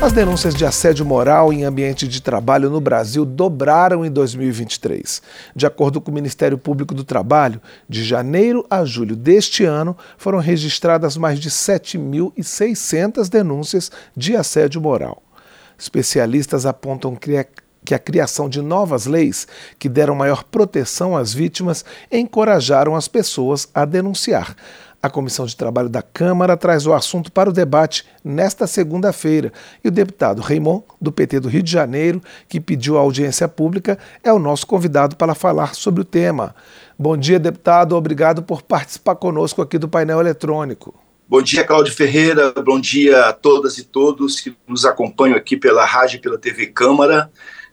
As denúncias de assédio moral em ambiente de trabalho no Brasil dobraram em 2023. De acordo com o Ministério Público do Trabalho, de janeiro a julho deste ano foram registradas mais de 7.600 denúncias de assédio moral. Especialistas apontam que a criação de novas leis que deram maior proteção às vítimas encorajaram as pessoas a denunciar. A Comissão de Trabalho da Câmara traz o assunto para o debate nesta segunda-feira e o deputado Raimon, do PT do Rio de Janeiro, que pediu a audiência pública, é o nosso convidado para falar sobre o tema. Bom dia, deputado. Obrigado por participar conosco aqui do painel eletrônico. Bom dia, Cláudio Ferreira. Bom dia a todas e todos que nos acompanham aqui pela rádio e pela TV Câmara.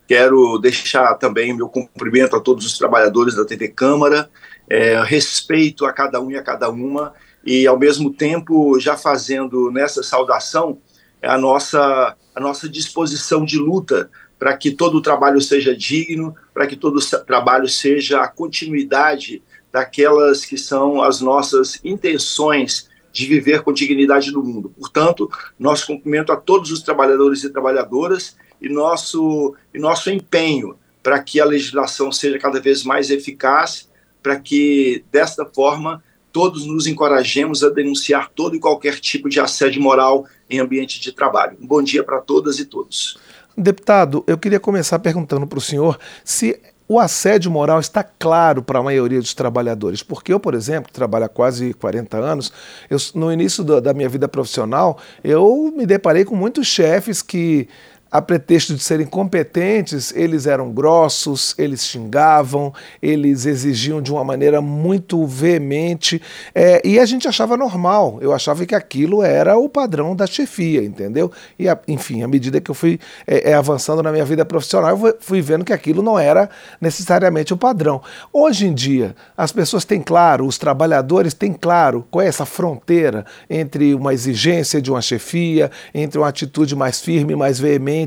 Quero deixar também meu cumprimento a todos os trabalhadores da TV Câmara, é, respeito a cada um e a cada uma e ao mesmo tempo já fazendo nessa saudação a nossa a nossa disposição de luta para que todo o trabalho seja digno, para que todo o trabalho seja a continuidade daquelas que são as nossas intenções de viver com dignidade no mundo. Portanto, nosso cumprimento a todos os trabalhadores e trabalhadoras e nosso, e nosso empenho para que a legislação seja cada vez mais eficaz, para que, desta forma, todos nos encorajemos a denunciar todo e qualquer tipo de assédio moral em ambiente de trabalho. Um bom dia para todas e todos. Deputado, eu queria começar perguntando para o senhor se o assédio moral está claro para a maioria dos trabalhadores, porque eu, por exemplo, trabalho há quase 40 anos, eu, no início da, da minha vida profissional, eu me deparei com muitos chefes que a pretexto de serem competentes, eles eram grossos, eles xingavam, eles exigiam de uma maneira muito veemente, é, e a gente achava normal. Eu achava que aquilo era o padrão da chefia, entendeu? E, a, enfim, à medida que eu fui é, é, avançando na minha vida profissional, eu fui vendo que aquilo não era necessariamente o padrão. Hoje em dia, as pessoas têm claro, os trabalhadores têm claro qual é essa fronteira entre uma exigência de uma chefia, entre uma atitude mais firme, mais veemente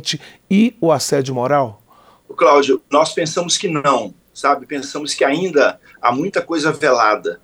e o assédio moral? Cláudio, nós pensamos que não, sabe? Pensamos que ainda há muita coisa velada.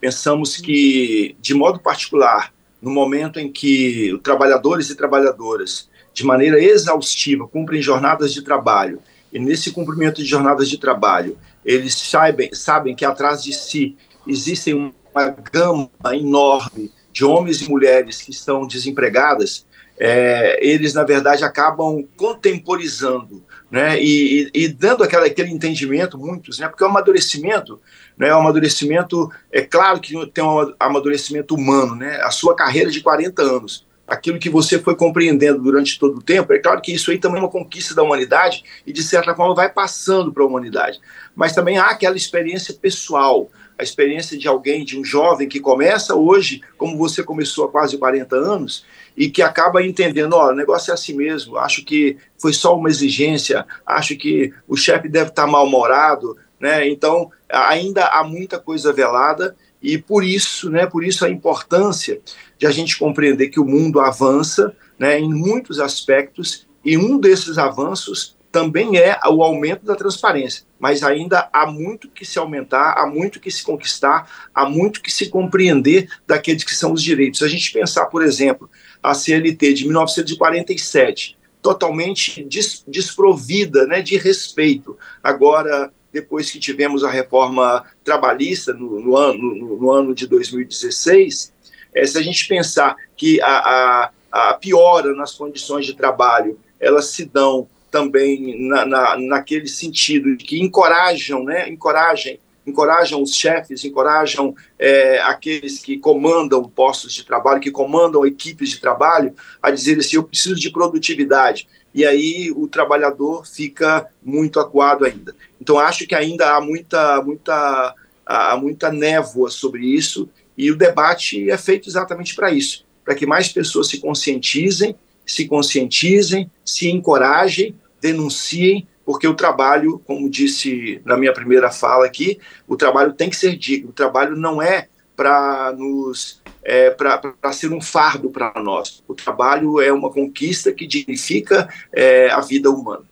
Pensamos que, de modo particular, no momento em que trabalhadores e trabalhadoras, de maneira exaustiva, cumprem jornadas de trabalho, e nesse cumprimento de jornadas de trabalho, eles sabem, sabem que atrás de si existem uma gama enorme de homens e mulheres que estão desempregadas, é, eles, na verdade, acabam contemporizando né, e, e, dando aquela, aquele entendimento, muitos, né, porque o amadurecimento, né, o amadurecimento, é claro que tem um amadurecimento humano, né, a sua carreira de 40 anos, aquilo que você foi compreendendo durante todo o tempo, é claro que isso aí também é uma conquista da humanidade e, de certa forma, vai passando para a humanidade. Mas também há aquela experiência pessoal, a experiência de alguém, de um jovem que começa hoje, como você começou há quase 40 anos, e que acaba entendendo, ó, o negócio é assim mesmo, acho que foi só uma exigência, acho que o chefe deve estar mal-humorado, né? Então, ainda há muita coisa velada e por isso, né, por isso a importância de a gente compreender que o mundo avança, né, em muitos aspectos e um desses avanços também é o aumento da transparência, mas ainda há muito que se aumentar, há muito que se conquistar, há muito que se compreender daqueles que são os direitos. Se a gente pensar, por exemplo, a CLT de 1947, totalmente des, desprovida né, de respeito. Agora, depois que tivemos a reforma trabalhista no, no ano, no, no, ano de 2016, é, se a gente pensar que a, a, a piora nas condições de trabalho, elas se dão também na, na, naquele sentido de que encorajam, né, encorajam, encorajam os chefes, encorajam é, aqueles que comandam postos de trabalho, que comandam equipes de trabalho, a dizer assim, eu preciso de produtividade. E aí o trabalhador fica muito acuado ainda. Então acho que ainda há muita, muita, há muita névoa sobre isso e o debate é feito exatamente para isso, para que mais pessoas se conscientizem, se conscientizem, se encorajem denunciem, porque o trabalho, como disse na minha primeira fala aqui, o trabalho tem que ser digno. O trabalho não é para nos é, para ser um fardo para nós. O trabalho é uma conquista que dignifica é, a vida humana.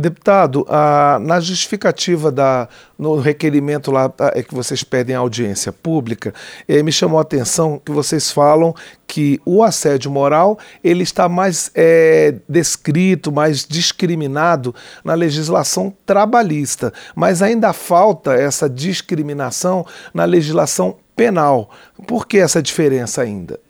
Deputado, na justificativa da, no requerimento lá é que vocês pedem audiência pública, eh, me chamou a atenção que vocês falam que o assédio moral ele está mais é, descrito, mais discriminado na legislação trabalhista, mas ainda falta essa discriminação na legislação penal. Por que essa diferença ainda?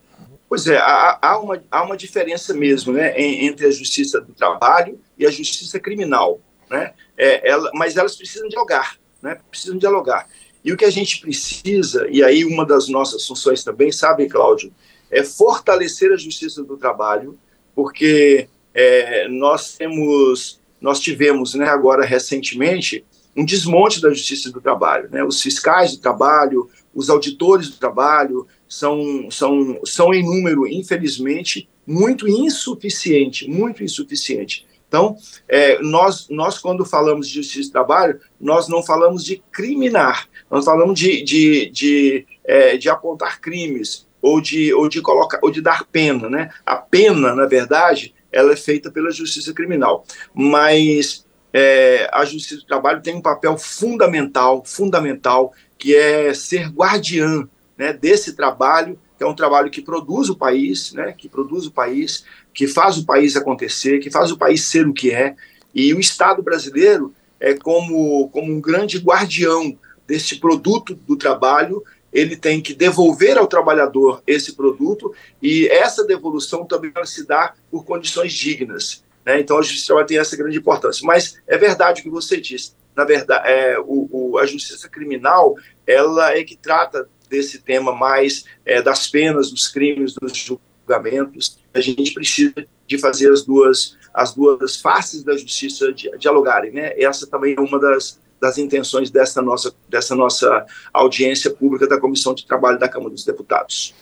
Pois é, há, há, uma, há uma diferença mesmo né, entre a justiça do trabalho e a justiça criminal. Né? É, ela, mas elas precisam dialogar, né? precisam dialogar. E o que a gente precisa, e aí uma das nossas funções também, sabe, Cláudio, é fortalecer a justiça do trabalho, porque é, nós temos, nós tivemos né, agora recentemente um desmonte da justiça do trabalho. Né? Os fiscais do trabalho, os auditores do trabalho, são, são, são em número, infelizmente, muito insuficiente, muito insuficiente. Então, é, nós, nós, quando falamos de justiça do trabalho, nós não falamos de criminar, nós falamos de, de, de, é, de apontar crimes ou de, ou, de colocar, ou de dar pena. Né? A pena, na verdade, ela é feita pela justiça criminal. Mas é, a justiça do trabalho tem um papel fundamental, fundamental, que é ser guardiã né, desse trabalho, que é um trabalho que produz o país, né, que produz o país, que faz o país acontecer, que faz o país ser o que é. E o Estado brasileiro é como, como um grande guardião desse produto do trabalho, ele tem que devolver ao trabalhador esse produto e essa devolução também se dar por condições dignas. Né? Então a justiça tem essa grande importância. Mas é verdade o que você disse. Na verdade, é, o, o, a justiça criminal ela é que trata desse tema mais é, das penas, dos crimes, dos julgamentos. A gente precisa de fazer as duas as duas faces da justiça dialogarem, né? Essa também é uma das, das intenções dessa nossa dessa nossa audiência pública da Comissão de Trabalho da Câmara dos Deputados.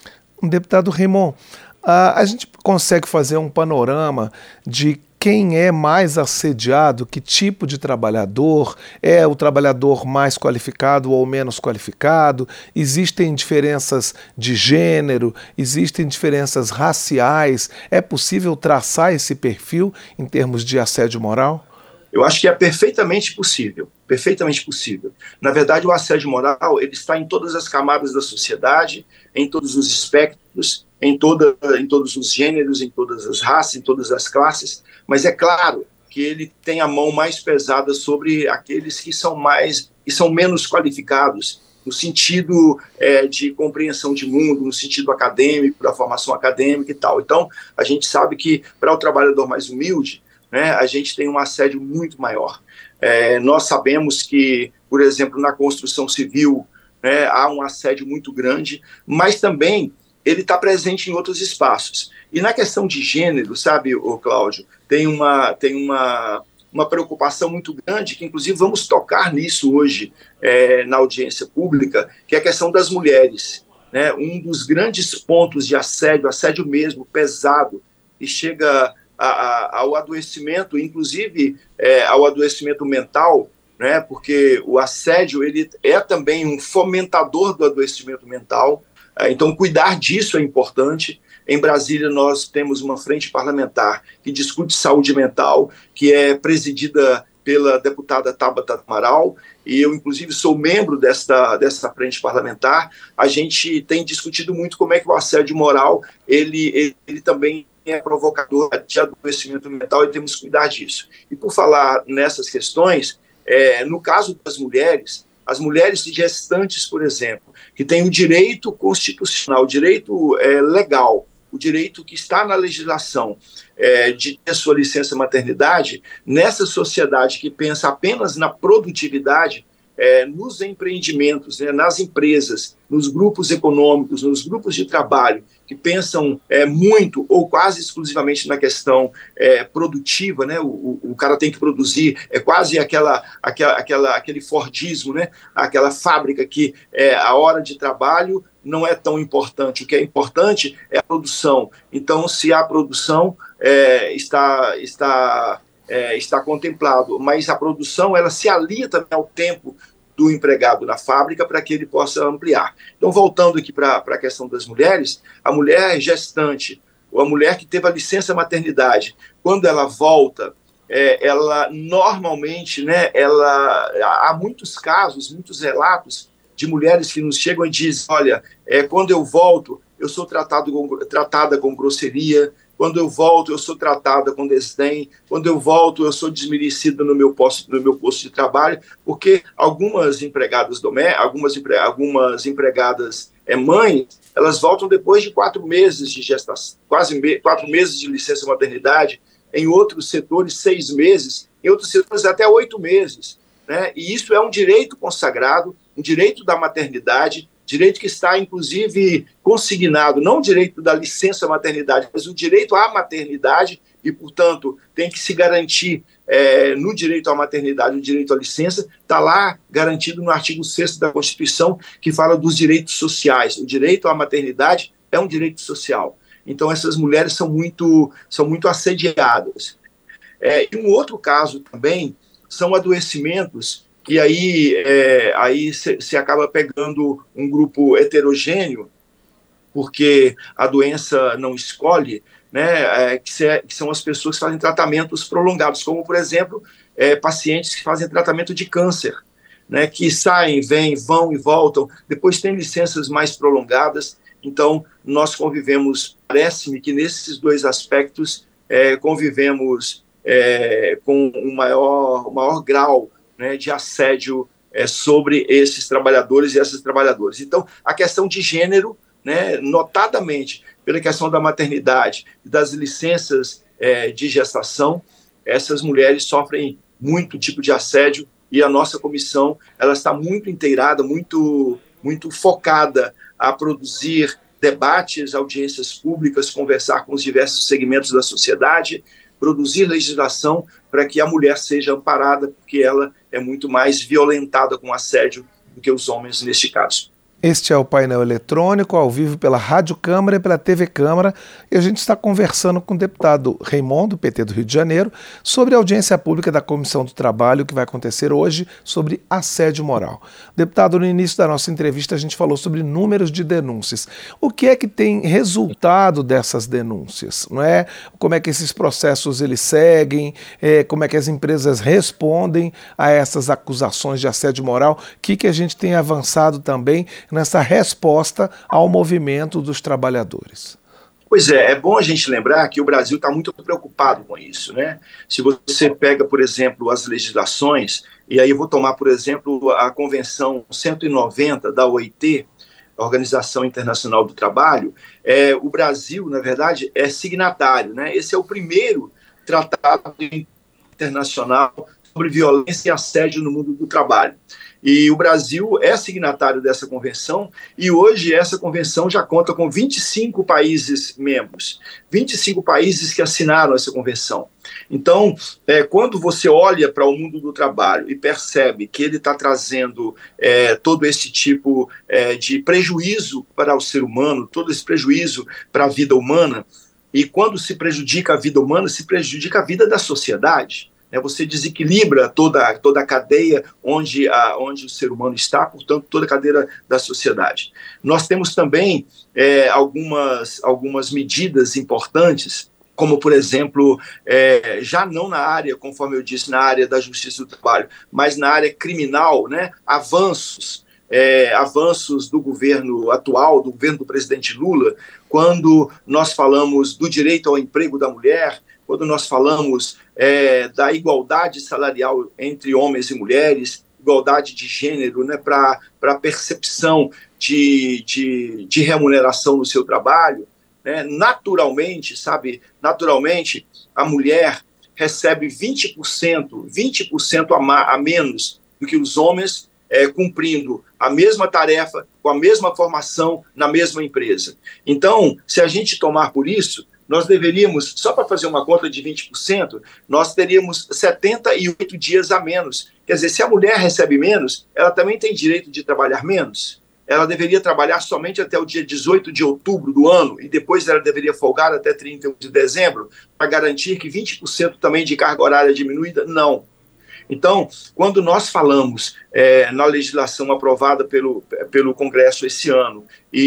Deputado Raymond, a gente consegue fazer um panorama de quem é mais assediado, que tipo de trabalhador, é o trabalhador mais qualificado ou menos qualificado, existem diferenças de gênero, existem diferenças raciais, é possível traçar esse perfil em termos de assédio moral? Eu acho que é perfeitamente possível, perfeitamente possível. Na verdade, o assédio moral ele está em todas as camadas da sociedade, em todos os espectros, em, toda, em todos os gêneros, em todas as raças, em todas as classes. Mas é claro que ele tem a mão mais pesada sobre aqueles que são mais e são menos qualificados no sentido é, de compreensão de mundo, no sentido acadêmico, da formação acadêmica e tal. Então, a gente sabe que para o trabalhador mais humilde, né, a gente tem um assédio muito maior. É, nós sabemos que, por exemplo, na construção civil, né, há um assédio muito grande, mas também ele está presente em outros espaços. E na questão de gênero, sabe, o Cláudio, tem uma, tem uma, uma preocupação muito grande, que inclusive vamos tocar nisso hoje é, na audiência pública, que é a questão das mulheres. Né? Um dos grandes pontos de assédio, assédio mesmo, pesado, e chega a, a, ao adoecimento, inclusive é, ao adoecimento mental, né, porque o assédio ele é também um fomentador do adoecimento mental. É, então, cuidar disso é importante. Em Brasília, nós temos uma frente parlamentar que discute saúde mental, que é presidida pela deputada Tabata Amaral, e eu, inclusive, sou membro desta, dessa frente parlamentar. A gente tem discutido muito como é que o assédio moral ele, ele, ele também é provocador de adoecimento mental e temos que cuidar disso. E por falar nessas questões, é, no caso das mulheres, as mulheres gestantes, por exemplo, que têm o direito constitucional, o direito é, legal, o direito que está na legislação é, de ter sua licença maternidade, nessa sociedade que pensa apenas na produtividade, é, nos empreendimentos, né, nas empresas, nos grupos econômicos, nos grupos de trabalho, que pensam é, muito ou quase exclusivamente na questão é, produtiva, né? O, o, cara tem que produzir, é quase aquela, aquela, aquela, aquele Fordismo, né? Aquela fábrica que é, a hora de trabalho não é tão importante. O que é importante é a produção. Então, se a produção é, está, está é, está contemplado, mas a produção ela se alia também ao tempo do empregado na fábrica para que ele possa ampliar. Então, voltando aqui para a questão das mulheres, a mulher gestante, ou a mulher que teve a licença maternidade, quando ela volta é, ela normalmente, né, ela, há muitos casos, muitos relatos de mulheres que nos chegam e dizem, olha, é, quando eu volto, eu sou tratado com, tratada com grosseria, quando eu volto, eu sou tratada com desdém. Quando eu volto, eu sou desmerecida no meu posto, no meu posto de trabalho, porque algumas empregadas domésticas, algumas, empre, algumas empregadas é, mães, elas voltam depois de quatro meses de gestação, quase me, quatro meses de licença maternidade. Em outros setores, seis meses. Em outros setores, até oito meses. Né? E isso é um direito consagrado, um direito da maternidade direito que está, inclusive, consignado, não o direito da licença maternidade, mas o direito à maternidade, e, portanto, tem que se garantir é, no direito à maternidade, o direito à licença, está lá garantido no artigo 6 da Constituição, que fala dos direitos sociais. O direito à maternidade é um direito social. Então, essas mulheres são muito, são muito assediadas. É, e um outro caso também são adoecimentos e aí é, aí se acaba pegando um grupo heterogêneo, porque a doença não escolhe, né, é, que, que, são as pessoas que fazem tratamentos prolongados, como, por exemplo, é, pacientes que fazem tratamento de câncer, né, que saem, vêm, vão e voltam, depois tem licenças mais prolongadas, então nós convivemos, parece-me que nesses dois aspectos é, convivemos é, com um maior, um maior grau né, de assédio é, sobre esses trabalhadores e essas trabalhadoras. Então, a questão de gênero, né, notadamente pela questão da maternidade e das licenças é, de gestação, essas mulheres sofrem muito tipo de assédio e a nossa comissão ela está muito inteirada, muito muito focada a produzir debates, audiências públicas, conversar com os diversos segmentos da sociedade, produzir legislação para que a mulher seja amparada, porque ela é muito mais violentada com assédio do que os homens neste caso. Este é o painel eletrônico, ao vivo pela Rádio Câmara e pela TV Câmara, e a gente está conversando com o deputado Raimundo, PT do Rio de Janeiro, sobre a audiência pública da Comissão do Trabalho que vai acontecer hoje sobre assédio moral. Deputado, no início da nossa entrevista a gente falou sobre números de denúncias. O que é que tem resultado dessas denúncias? Não é? Como é que esses processos eles seguem? É, como é que as empresas respondem a essas acusações de assédio moral? O que, que a gente tem avançado também? Nessa resposta ao movimento dos trabalhadores. Pois é, é bom a gente lembrar que o Brasil está muito preocupado com isso, né? Se você pega, por exemplo, as legislações, e aí eu vou tomar, por exemplo, a Convenção 190 da OIT, Organização Internacional do Trabalho, é, o Brasil, na verdade, é signatário, né? Esse é o primeiro tratado internacional sobre violência e assédio no mundo do trabalho. E o Brasil é signatário dessa convenção, e hoje essa convenção já conta com 25 países membros, 25 países que assinaram essa convenção. Então, é, quando você olha para o mundo do trabalho e percebe que ele está trazendo é, todo esse tipo é, de prejuízo para o ser humano, todo esse prejuízo para a vida humana, e quando se prejudica a vida humana, se prejudica a vida da sociedade né, você desequilibra toda, toda a cadeia onde, a, onde o ser humano está, portanto, toda a cadeia da sociedade. Nós temos também é, algumas, algumas medidas importantes, como, por exemplo, é, já não na área, conforme eu disse, na área da justiça do trabalho, mas na área criminal, né, avanços. É, avanços do governo atual, do governo do presidente Lula, quando nós falamos do direito ao emprego da mulher, quando nós falamos é, da igualdade salarial entre homens e mulheres, igualdade de gênero, né, para a percepção de, de, de, remuneração no seu trabalho, né, naturalmente, sabe, naturalmente, a mulher recebe 20%, 20% a, a menos do que os homens é, cumprindo a mesma tarefa, com a mesma formação na mesma empresa. Então, se a gente tomar por isso, nós deveríamos, só para fazer uma conta de 20%, nós teríamos 78 dias a menos. Quer dizer, se a mulher recebe menos, ela também tem direito de trabalhar menos. Ela deveria trabalhar somente até o dia 18 de outubro do ano e depois ela deveria folgar até 31 de dezembro para garantir que 20% também de carga horária diminuída? Não. Então, quando nós falamos é, na legislação aprovada pelo, pelo Congresso esse ano e,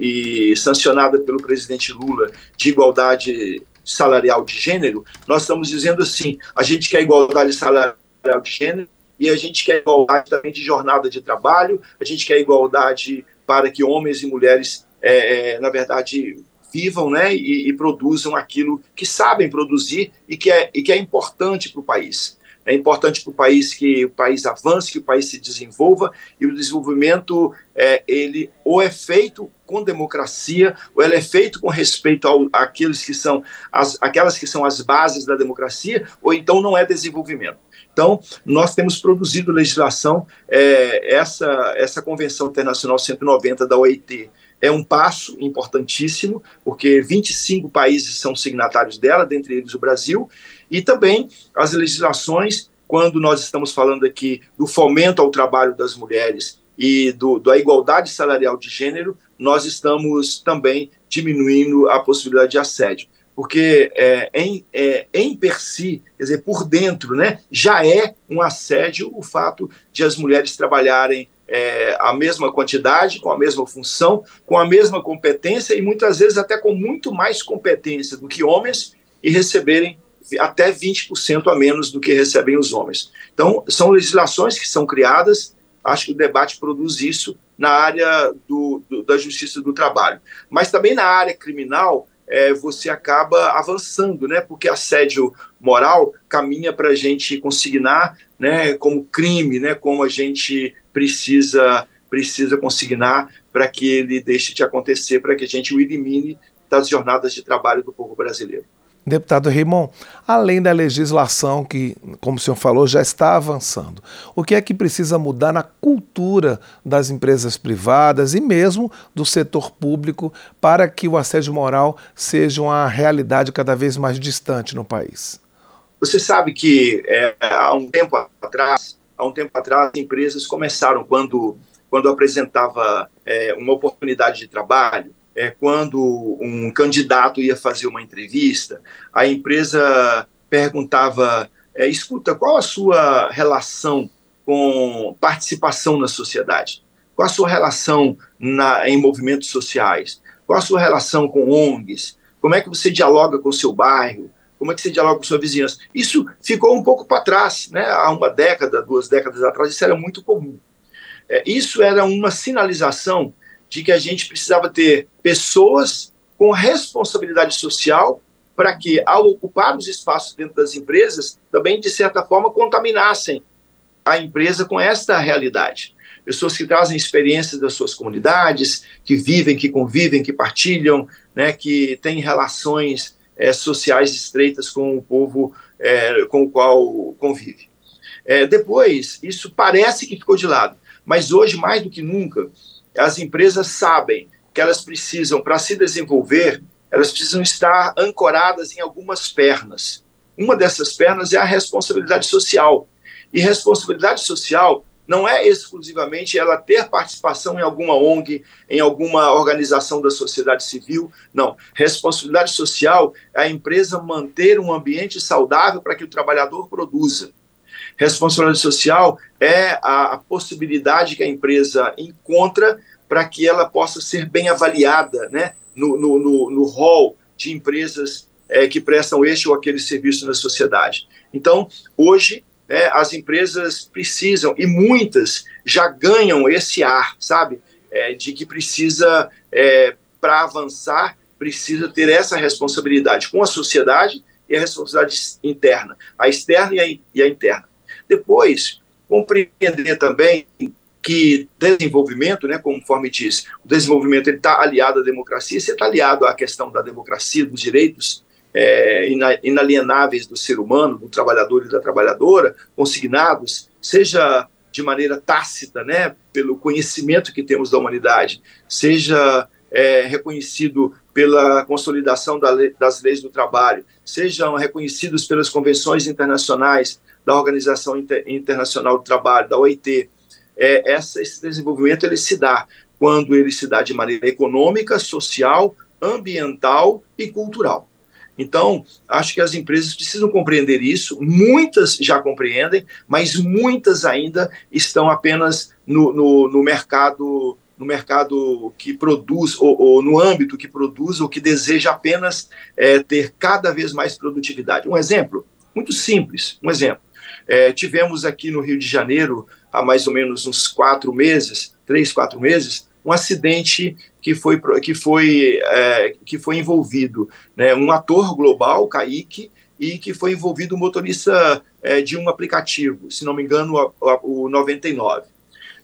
e, e, sancionada pelo presidente Lula de igualdade salarial de gênero, nós estamos dizendo assim: a gente quer igualdade salarial de gênero e a gente quer igualdade também de jornada de trabalho, a gente quer igualdade para que homens e mulheres, é, é, na verdade, vivam né, e, e, produzam aquilo que sabem produzir e que é, e que é importante para o país. É importante para o país que o país avance, que o país se desenvolva e o desenvolvimento é, ele ou é feito com democracia ou ele é feito com respeito ao, àqueles que são as, aquelas que são as bases da democracia ou então não é desenvolvimento. Então nós temos produzido legislação é, essa essa convenção internacional 190 da OIT é um passo importantíssimo, porque 25 países são signatários dela, dentre eles o Brasil, e também as legislações, quando nós estamos falando aqui do fomento ao trabalho das mulheres e do, da igualdade salarial de gênero, nós estamos também diminuindo a possibilidade de assédio. Porque é, em, é, em per si, quer dizer, por dentro, né, já é um assédio o fato de as mulheres trabalharem é, a mesma quantidade, com a mesma função, com a mesma competência e muitas vezes até com muito mais competência do que homens e receberem até 20% a menos do que recebem os homens. Então, são legislações que são criadas, acho que o debate produz isso na área do, do, da justiça do trabalho. Mas também na área criminal, é, você acaba avançando, né? Porque assédio moral caminha para a gente consignar, né? Como crime, né? Como a gente precisa precisa consignar para que ele deixe de acontecer, para que a gente o elimine das jornadas de trabalho do povo brasileiro. Deputado Raymond, além da legislação que, como o senhor falou, já está avançando, o que é que precisa mudar na cultura das empresas privadas e mesmo do setor público para que o assédio moral seja uma realidade cada vez mais distante no país? Você sabe que é, há um tempo atrás, há um tempo atrás, as empresas começaram quando quando apresentava é, uma oportunidade de trabalho, é, quando um candidato ia fazer uma entrevista, a empresa perguntava: é, escuta, qual a sua relação com participação na sociedade? Qual a sua relação na, em movimentos sociais? Qual a sua relação com ONGs? Como é que você dialoga com o seu bairro? Como é que você dialoga com sua vizinhança? Isso ficou um pouco para trás, né? Há uma década, duas décadas atrás, isso era muito comum. É, isso era uma sinalização de que a gente precisava ter pessoas com responsabilidade social para que, ao ocupar os espaços dentro das empresas, também, de certa forma, contaminassem a empresa com esta realidade. Pessoas que trazem experiências das suas comunidades, que vivem, que convivem, que partilham, né, que têm relações é, sociais estreitas com o povo é, com o qual convive. É, depois, isso parece que ficou de lado, mas hoje, mais do que nunca, as empresas sabem que elas precisam, para se desenvolver, elas precisam estar ancoradas em algumas pernas. Uma dessas pernas é a responsabilidade social. E responsabilidade social não é exclusivamente ela ter participação em alguma ONG, em alguma organização da sociedade civil. Não. Responsabilidade social é a empresa manter um ambiente saudável para que o trabalhador produza. Responsabilidade social é a, possibilidade que a empresa encontra para que ela possa ser bem avaliada né, no, no, no, no hall de empresas é, que prestam este ou aquele serviço na sociedade. Então, hoje, é, as empresas precisam, e muitas já ganham esse ar, sabe, é, de que precisa, é, para avançar, precisa ter essa responsabilidade com a sociedade e a responsabilidade interna, a externa e a, e a interna. Depois, compreender também que desenvolvimento, né, conforme diz, o desenvolvimento está aliado à democracia, você está aliado à questão da democracia, dos direitos é, inalienáveis do ser humano, do trabalhador e da trabalhadora, consignados, seja de maneira tácita, né, pelo conhecimento que temos da humanidade, seja é, reconhecido pela consolidação da lei, das leis do trabalho, sejam reconhecidos pelas convenções internacionais da Organização Inter Internacional do Trabalho, da OIT. É, essa, esse desenvolvimento ele se dá quando ele se dá de maneira econômica, social, ambiental e cultural. Então, acho que as empresas precisam compreender isso, muitas já compreendem, mas muitas ainda estão apenas no, no, no mercado no mercado que produz, ou, ou, no âmbito que produz, ou que deseja apenas é, ter cada vez mais produtividade. Um exemplo, muito simples, um exemplo. É, tivemos aqui no Rio de Janeiro, há mais ou menos uns quatro meses, três, quatro meses, um acidente que foi, que foi, é, que foi envolvido né, um ator global, Kaique, e que foi envolvido o motorista é, de um aplicativo, se não me engano, o 99.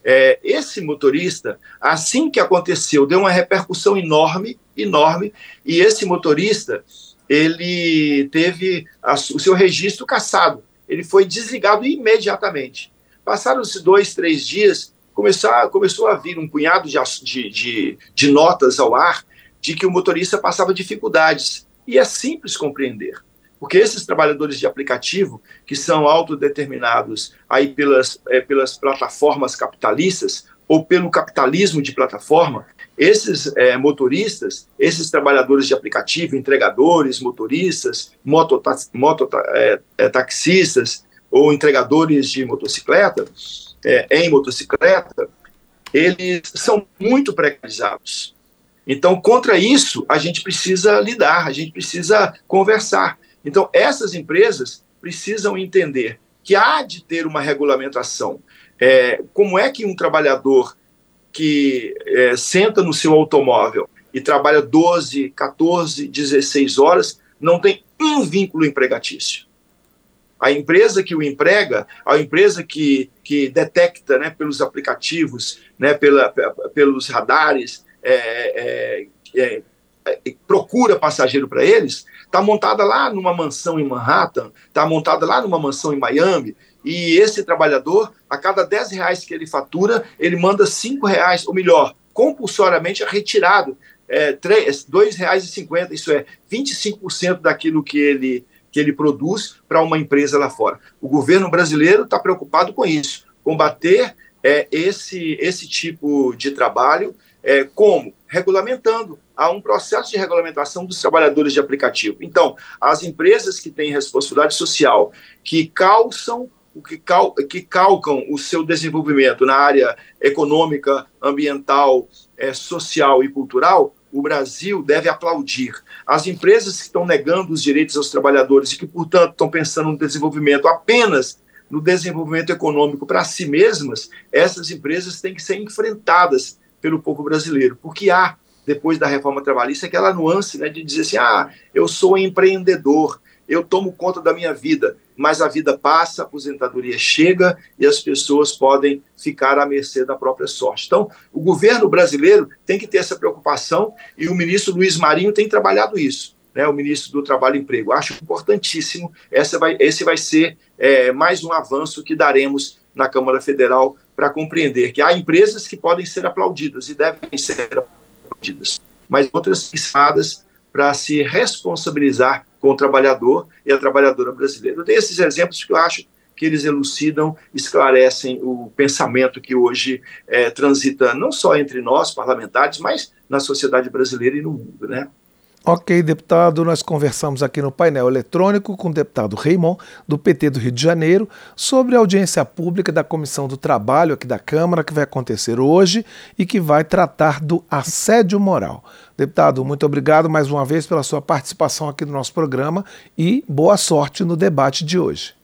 É, esse motorista, assim que aconteceu, deu uma repercussão enorme, enorme, e esse motorista, ele teve a, o seu registro cassado, ele foi desligado imediatamente. Passaram-se dois, três dias, começou, a vir um punhado de, de, de, de notas ao ar de que o motorista passava dificuldades, e é simples compreender. Porque esses trabalhadores de aplicativo, que são autodeterminados aí pelas, é, pelas plataformas capitalistas ou pelo capitalismo de plataforma, esses é, motoristas, esses trabalhadores de aplicativo, entregadores, motoristas, mototaxistas moto, é, é ou entregadores de motocicleta, é, em motocicleta, eles são muito precarizados. Então, contra isso, a gente precisa lidar, a gente precisa conversar. Então, essas empresas precisam entender que há de ter uma regulamentação. É, como é que um trabalhador que é, senta no seu automóvel e trabalha 12, 14, 16 horas não tem um vínculo empregatício? A empresa que o emprega, a empresa que, que detecta né, pelos aplicativos, né, pela, pelos radares, é, é, é, é procura passageiro para eles, está montada lá numa mansão em Manhattan, está montada lá numa mansão em Miami, e esse trabalhador, a cada 10 reais que ele fatura, ele manda 5 reais, ou melhor, compulsoriamente é retirado é, R$ 2,50, isso é 25% daquilo que ele, que ele produz para uma empresa lá fora. O governo brasileiro está preocupado com isso, combater é, esse, esse tipo de trabalho, é, como? Regulamentando há um processo de regulamentação dos trabalhadores de aplicativo. Então, as empresas que têm responsabilidade social, que calçam que, cal, que calcam o seu desenvolvimento na área econômica, ambiental, é, social e cultural, o Brasil deve aplaudir. As empresas que estão negando os direitos aos trabalhadores e que, portanto, estão pensando no desenvolvimento apenas no desenvolvimento econômico para si mesmas, essas empresas têm que ser enfrentadas pelo povo brasileiro, porque há depois da reforma trabalhista, aquela nuance né, de dizer assim: ah, eu sou empreendedor, eu tomo conta da minha vida, mas a vida passa, a aposentadoria chega e as pessoas podem ficar à mercê da própria sorte. Então, o governo brasileiro tem que ter essa preocupação e o ministro Luiz Marinho tem trabalhado isso. Né, o ministro do Trabalho e Emprego. Acho importantíssimo. Essa vai, esse vai ser é, mais um avanço que daremos na Câmara Federal para compreender que há empresas que podem ser aplaudidas e devem ser aplaudidas mas outras pensadas para se responsabilizar com o trabalhador e a trabalhadora brasileira. Eu dei esses exemplos que eu acho que eles elucidam, esclarecem o pensamento que hoje é, transita não só entre nós, parlamentares, mas na sociedade brasileira e no mundo, né? Ok, deputado, nós conversamos aqui no painel eletrônico com o deputado Raymond, do PT do Rio de Janeiro, sobre a audiência pública da Comissão do Trabalho aqui da Câmara, que vai acontecer hoje e que vai tratar do assédio moral. Deputado, muito obrigado mais uma vez pela sua participação aqui no nosso programa e boa sorte no debate de hoje.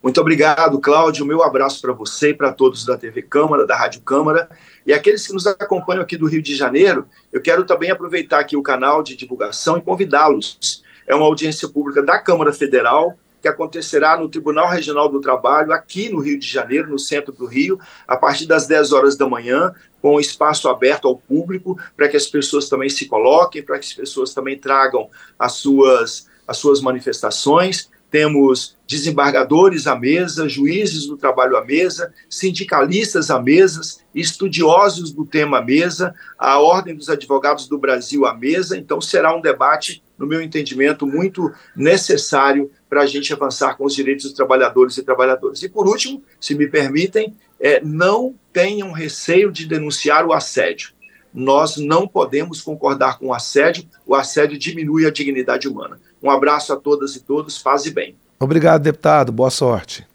Muito obrigado, Cláudio. Meu abraço para você e para todos da TV Câmara, da Rádio Câmara. E aqueles que nos acompanham aqui do Rio de Janeiro, eu quero também aproveitar aqui o canal de divulgação e convidá-los. É uma audiência pública da Câmara Federal, que acontecerá no Tribunal Regional do Trabalho, aqui no Rio de Janeiro, no centro do Rio, a partir das 10 horas da manhã, com espaço aberto ao público, para que as pessoas também se coloquem, para que as pessoas também tragam as suas, as suas manifestações temos desembargadores à mesa, juízes do trabalho à mesa, sindicalistas à mesa, estudiosos do tema à mesa, a Ordem dos Advogados do Brasil à mesa. Então, será um debate, no meu entendimento, muito necessário para a gente avançar com os direitos dos trabalhadores e trabalhadoras. E, por último, se me permitem, é, não tenham receio de denunciar o assédio. Nós não podemos concordar com o assédio, o assédio diminui a dignidade humana. Um abraço a todas e todos, paz e bem. Obrigado, deputado. Boa sorte.